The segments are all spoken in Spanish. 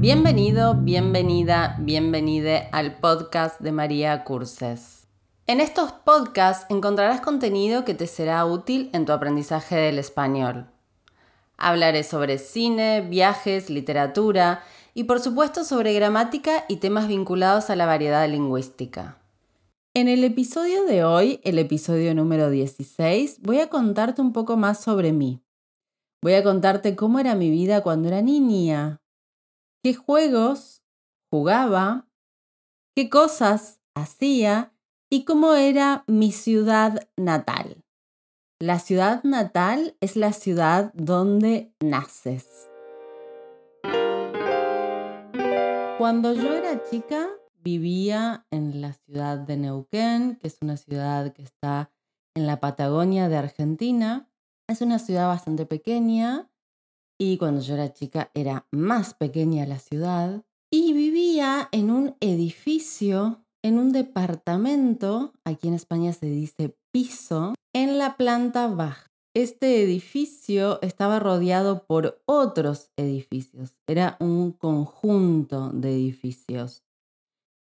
Bienvenido, bienvenida, bienvenide al podcast de María Curses. En estos podcasts encontrarás contenido que te será útil en tu aprendizaje del español. Hablaré sobre cine, viajes, literatura y por supuesto sobre gramática y temas vinculados a la variedad lingüística. En el episodio de hoy, el episodio número 16, voy a contarte un poco más sobre mí. Voy a contarte cómo era mi vida cuando era niña, qué juegos jugaba, qué cosas hacía y cómo era mi ciudad natal. La ciudad natal es la ciudad donde naces. Cuando yo era chica vivía en la ciudad de Neuquén, que es una ciudad que está en la Patagonia de Argentina. Es una ciudad bastante pequeña y cuando yo era chica era más pequeña la ciudad y vivía en un edificio, en un departamento, aquí en España se dice piso, en la planta baja. Este edificio estaba rodeado por otros edificios, era un conjunto de edificios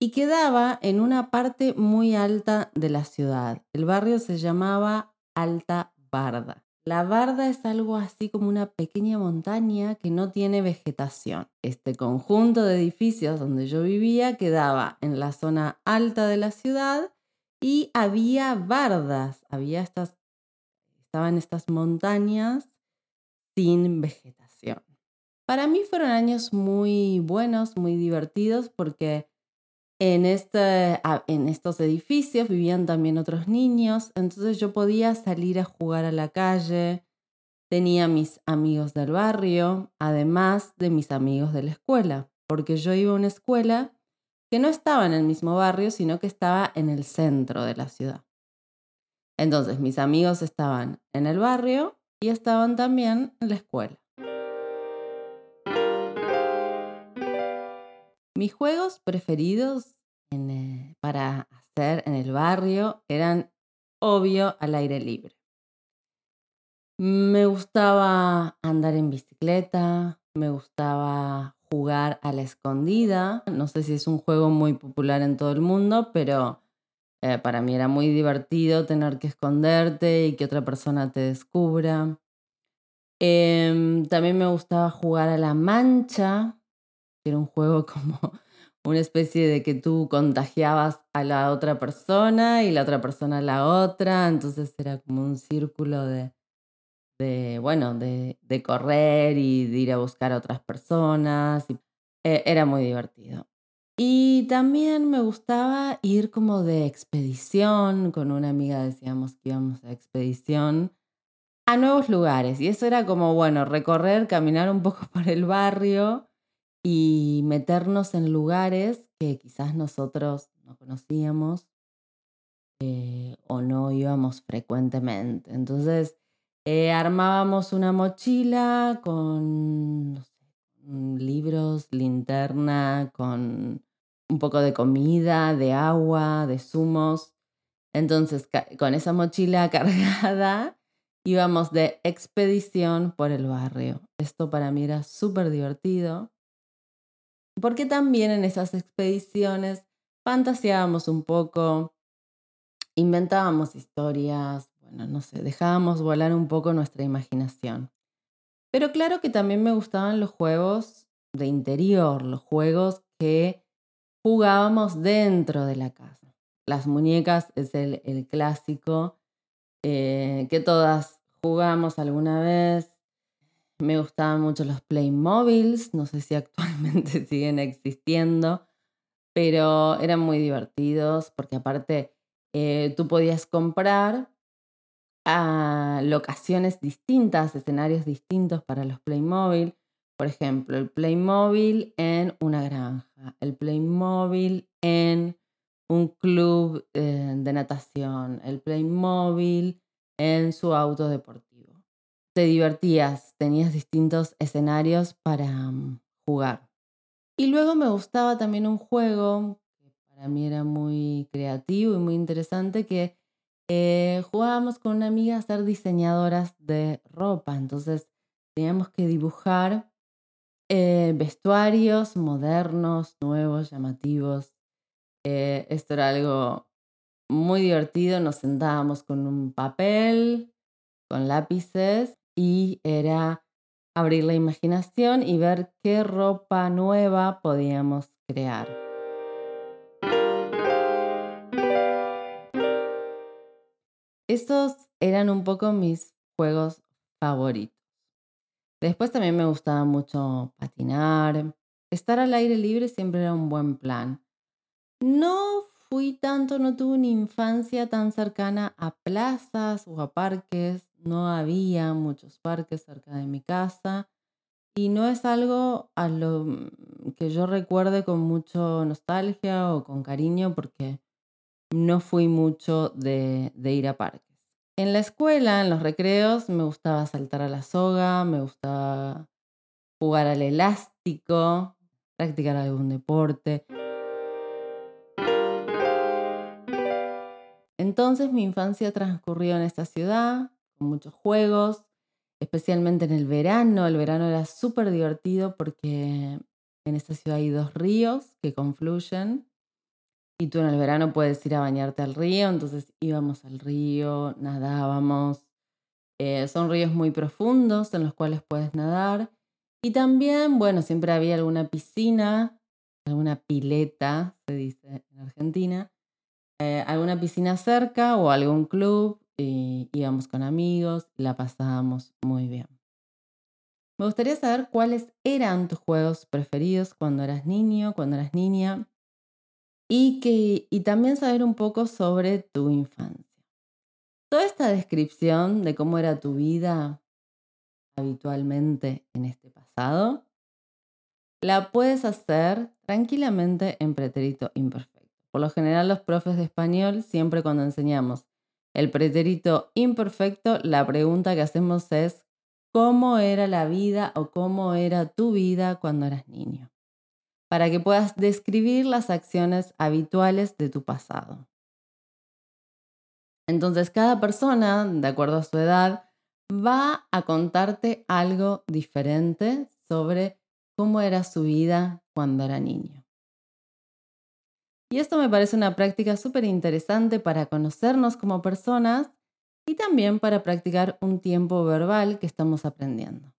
y quedaba en una parte muy alta de la ciudad. El barrio se llamaba Alta Barda. La barda es algo así como una pequeña montaña que no tiene vegetación. Este conjunto de edificios donde yo vivía quedaba en la zona alta de la ciudad y había bardas, había estas, estaban estas montañas sin vegetación. Para mí fueron años muy buenos, muy divertidos porque en, este, en estos edificios vivían también otros niños, entonces yo podía salir a jugar a la calle, tenía mis amigos del barrio, además de mis amigos de la escuela, porque yo iba a una escuela que no estaba en el mismo barrio, sino que estaba en el centro de la ciudad. Entonces mis amigos estaban en el barrio y estaban también en la escuela. Mis juegos preferidos eh, para hacer en el barrio eran obvio al aire libre. Me gustaba andar en bicicleta, me gustaba jugar a la escondida. No sé si es un juego muy popular en todo el mundo, pero eh, para mí era muy divertido tener que esconderte y que otra persona te descubra. Em, también me gustaba jugar a la mancha, era un juego como una especie de que tú contagiabas a la otra persona y la otra persona a la otra, entonces era como un círculo de, de bueno, de, de, correr y de ir a buscar a otras personas. Eh, era muy divertido. Y también me gustaba ir como de expedición, con una amiga decíamos que íbamos a expedición a nuevos lugares. Y eso era como, bueno, recorrer, caminar un poco por el barrio y meternos en lugares que quizás nosotros no conocíamos eh, o no íbamos frecuentemente. Entonces eh, armábamos una mochila con libros, linterna, con un poco de comida, de agua, de zumos. Entonces, con esa mochila cargada, íbamos de expedición por el barrio. Esto para mí era súper divertido porque también en esas expediciones fantaseábamos un poco, inventábamos historias, bueno, no sé, dejábamos volar un poco nuestra imaginación. Pero claro que también me gustaban los juegos de interior, los juegos que jugábamos dentro de la casa. Las muñecas es el, clásico eh, que todas jugamos alguna vez. Me gustaban mucho los Playmobiles, no sé si actualmente siguen existiendo, pero eran muy divertidos porque aparte eh, tú podías comprar a locaciones distintas, escenarios distintos para los Playmobil. Por ejemplo, el Playmobil en una granja, el Playmobil en un club eh, de natación, el Playmobil en su auto deportivo te divertías, tenías distintos escenarios para mm, jugar. Y luego me gustaba también un juego que para mí era muy creativo y muy interesante, que eh, jugábamos con una amiga a ser diseñadoras de ropa. Entonces teníamos que dibujar eh, vestuarios modernos, nuevos, llamativos. Eh, esto era algo muy divertido. Nos sentábamos con un papel, con lápices y era abrir la imaginación y ver qué ropa nueva podíamos crear. Estos eran un poco mis juegos favoritos. Después también me gustaba mucho patinar. Estar al aire libre siempre era un buen plan. No fui tanto, no tuve una infancia tan cercana a plazas o a parques. No había muchos parques cerca de mi casa. Y no es algo a lo que yo recuerde con mucho nostalgia o con cariño porque no fui mucho de, de ir a parques. En la escuela, en los recreos, me gustaba saltar a la soga, me gustaba jugar al elástico, practicar algún deporte. Entonces mi infancia transcurrió en esta ciudad, con muchos juegos, especialmente en el verano. El verano era súper divertido porque en esta ciudad hay dos ríos que confluyen y tú en el verano puedes ir a bañarte al río, entonces íbamos al río, nadábamos. Eh, son ríos muy profundos en los cuales puedes nadar. Y también, bueno, siempre había alguna piscina, alguna pileta, se dice en Argentina, eh, alguna piscina cerca o algún club íbamos con amigos, la pasábamos muy bien. Me gustaría saber cuáles eran tus juegos preferidos cuando eras niño, cuando eras niña y, que, y también saber un poco sobre tu infancia. Toda esta descripción de cómo era tu vida habitualmente en este pasado, la puedes hacer tranquilamente en pretérito imperfecto. Por lo general los profes de español, siempre cuando enseñamos el pretérito imperfecto, la pregunta que hacemos es, ¿cómo era la vida o cómo era tu vida cuando eras niño? para que puedas describir las acciones habituales de tu pasado. Entonces, cada persona, de acuerdo a su edad, va a contarte algo diferente sobre cómo era su vida cuando era niño. Y esto me parece una práctica súper interesante para conocernos como personas y también para practicar un tiempo verbal que estamos aprendiendo.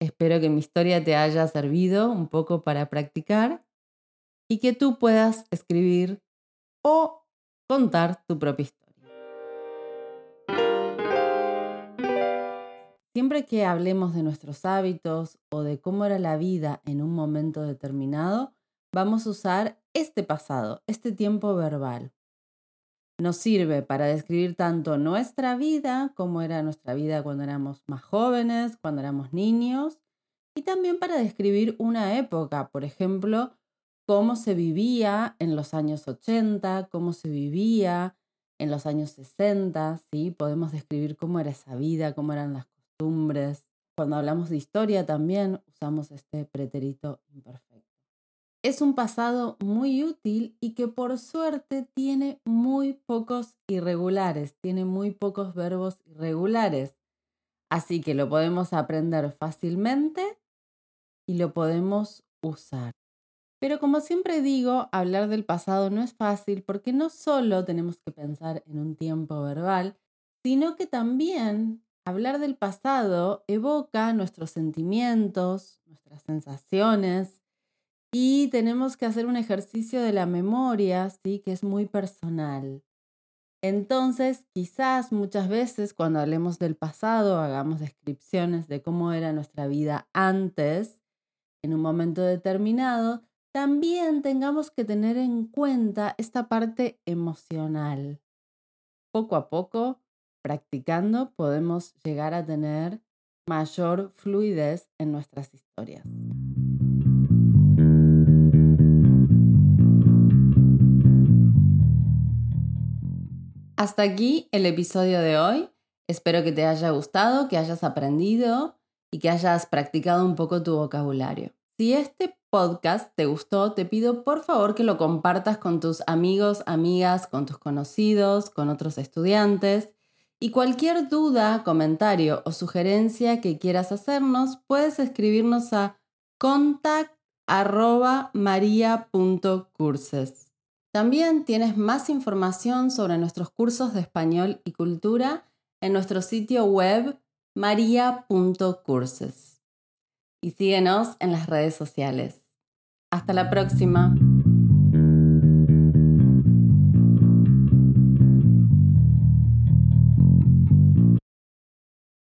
Espero que mi historia te haya servido un poco para practicar y que tú puedas escribir o contar tu propia historia. Siempre que hablemos de nuestros hábitos o de cómo era la vida en un momento determinado, vamos a usar este pasado, este tiempo verbal. Nos sirve para describir tanto nuestra vida, como era nuestra vida cuando éramos más jóvenes, cuando éramos niños, y también para describir una época, por ejemplo, cómo se vivía en los años 80, cómo se vivía en los años 60, ¿sí? Podemos describir cómo era esa vida, cómo eran las costumbres. Cuando hablamos de historia también usamos este pretérito imperfecto es un pasado muy útil y que por suerte tiene muy pocos irregulares, tiene muy pocos verbos irregulares. Así que lo podemos aprender fácilmente y lo podemos usar. Pero como siempre digo, hablar del pasado no es fácil porque no solo tenemos que pensar en un tiempo verbal, sino que también hablar del pasado evoca nuestros sentimientos, nuestras sensaciones, y tenemos que hacer un ejercicio de la memoria, ¿sí? que es muy personal. Entonces, quizás muchas veces cuando hablemos del pasado, hagamos descripciones de cómo era nuestra vida antes, en un momento determinado, también tengamos que tener en cuenta esta parte emocional. Poco a poco, practicando, podemos llegar a tener mayor fluidez en nuestras historias. Hasta aquí el episodio de hoy. Espero que te haya gustado, que hayas aprendido y que hayas practicado un poco tu vocabulario. Si este podcast te gustó, te pido por favor que lo compartas con tus amigos, amigas, con tus conocidos, con otros estudiantes Y cualquier duda, comentario o sugerencia que quieras hacernos, puedes escribirnos a contact.maria.curses. También tienes más información sobre nuestros cursos de español y cultura en nuestro sitio web maria.curses. Y síguenos en las redes sociales. Hasta la próxima.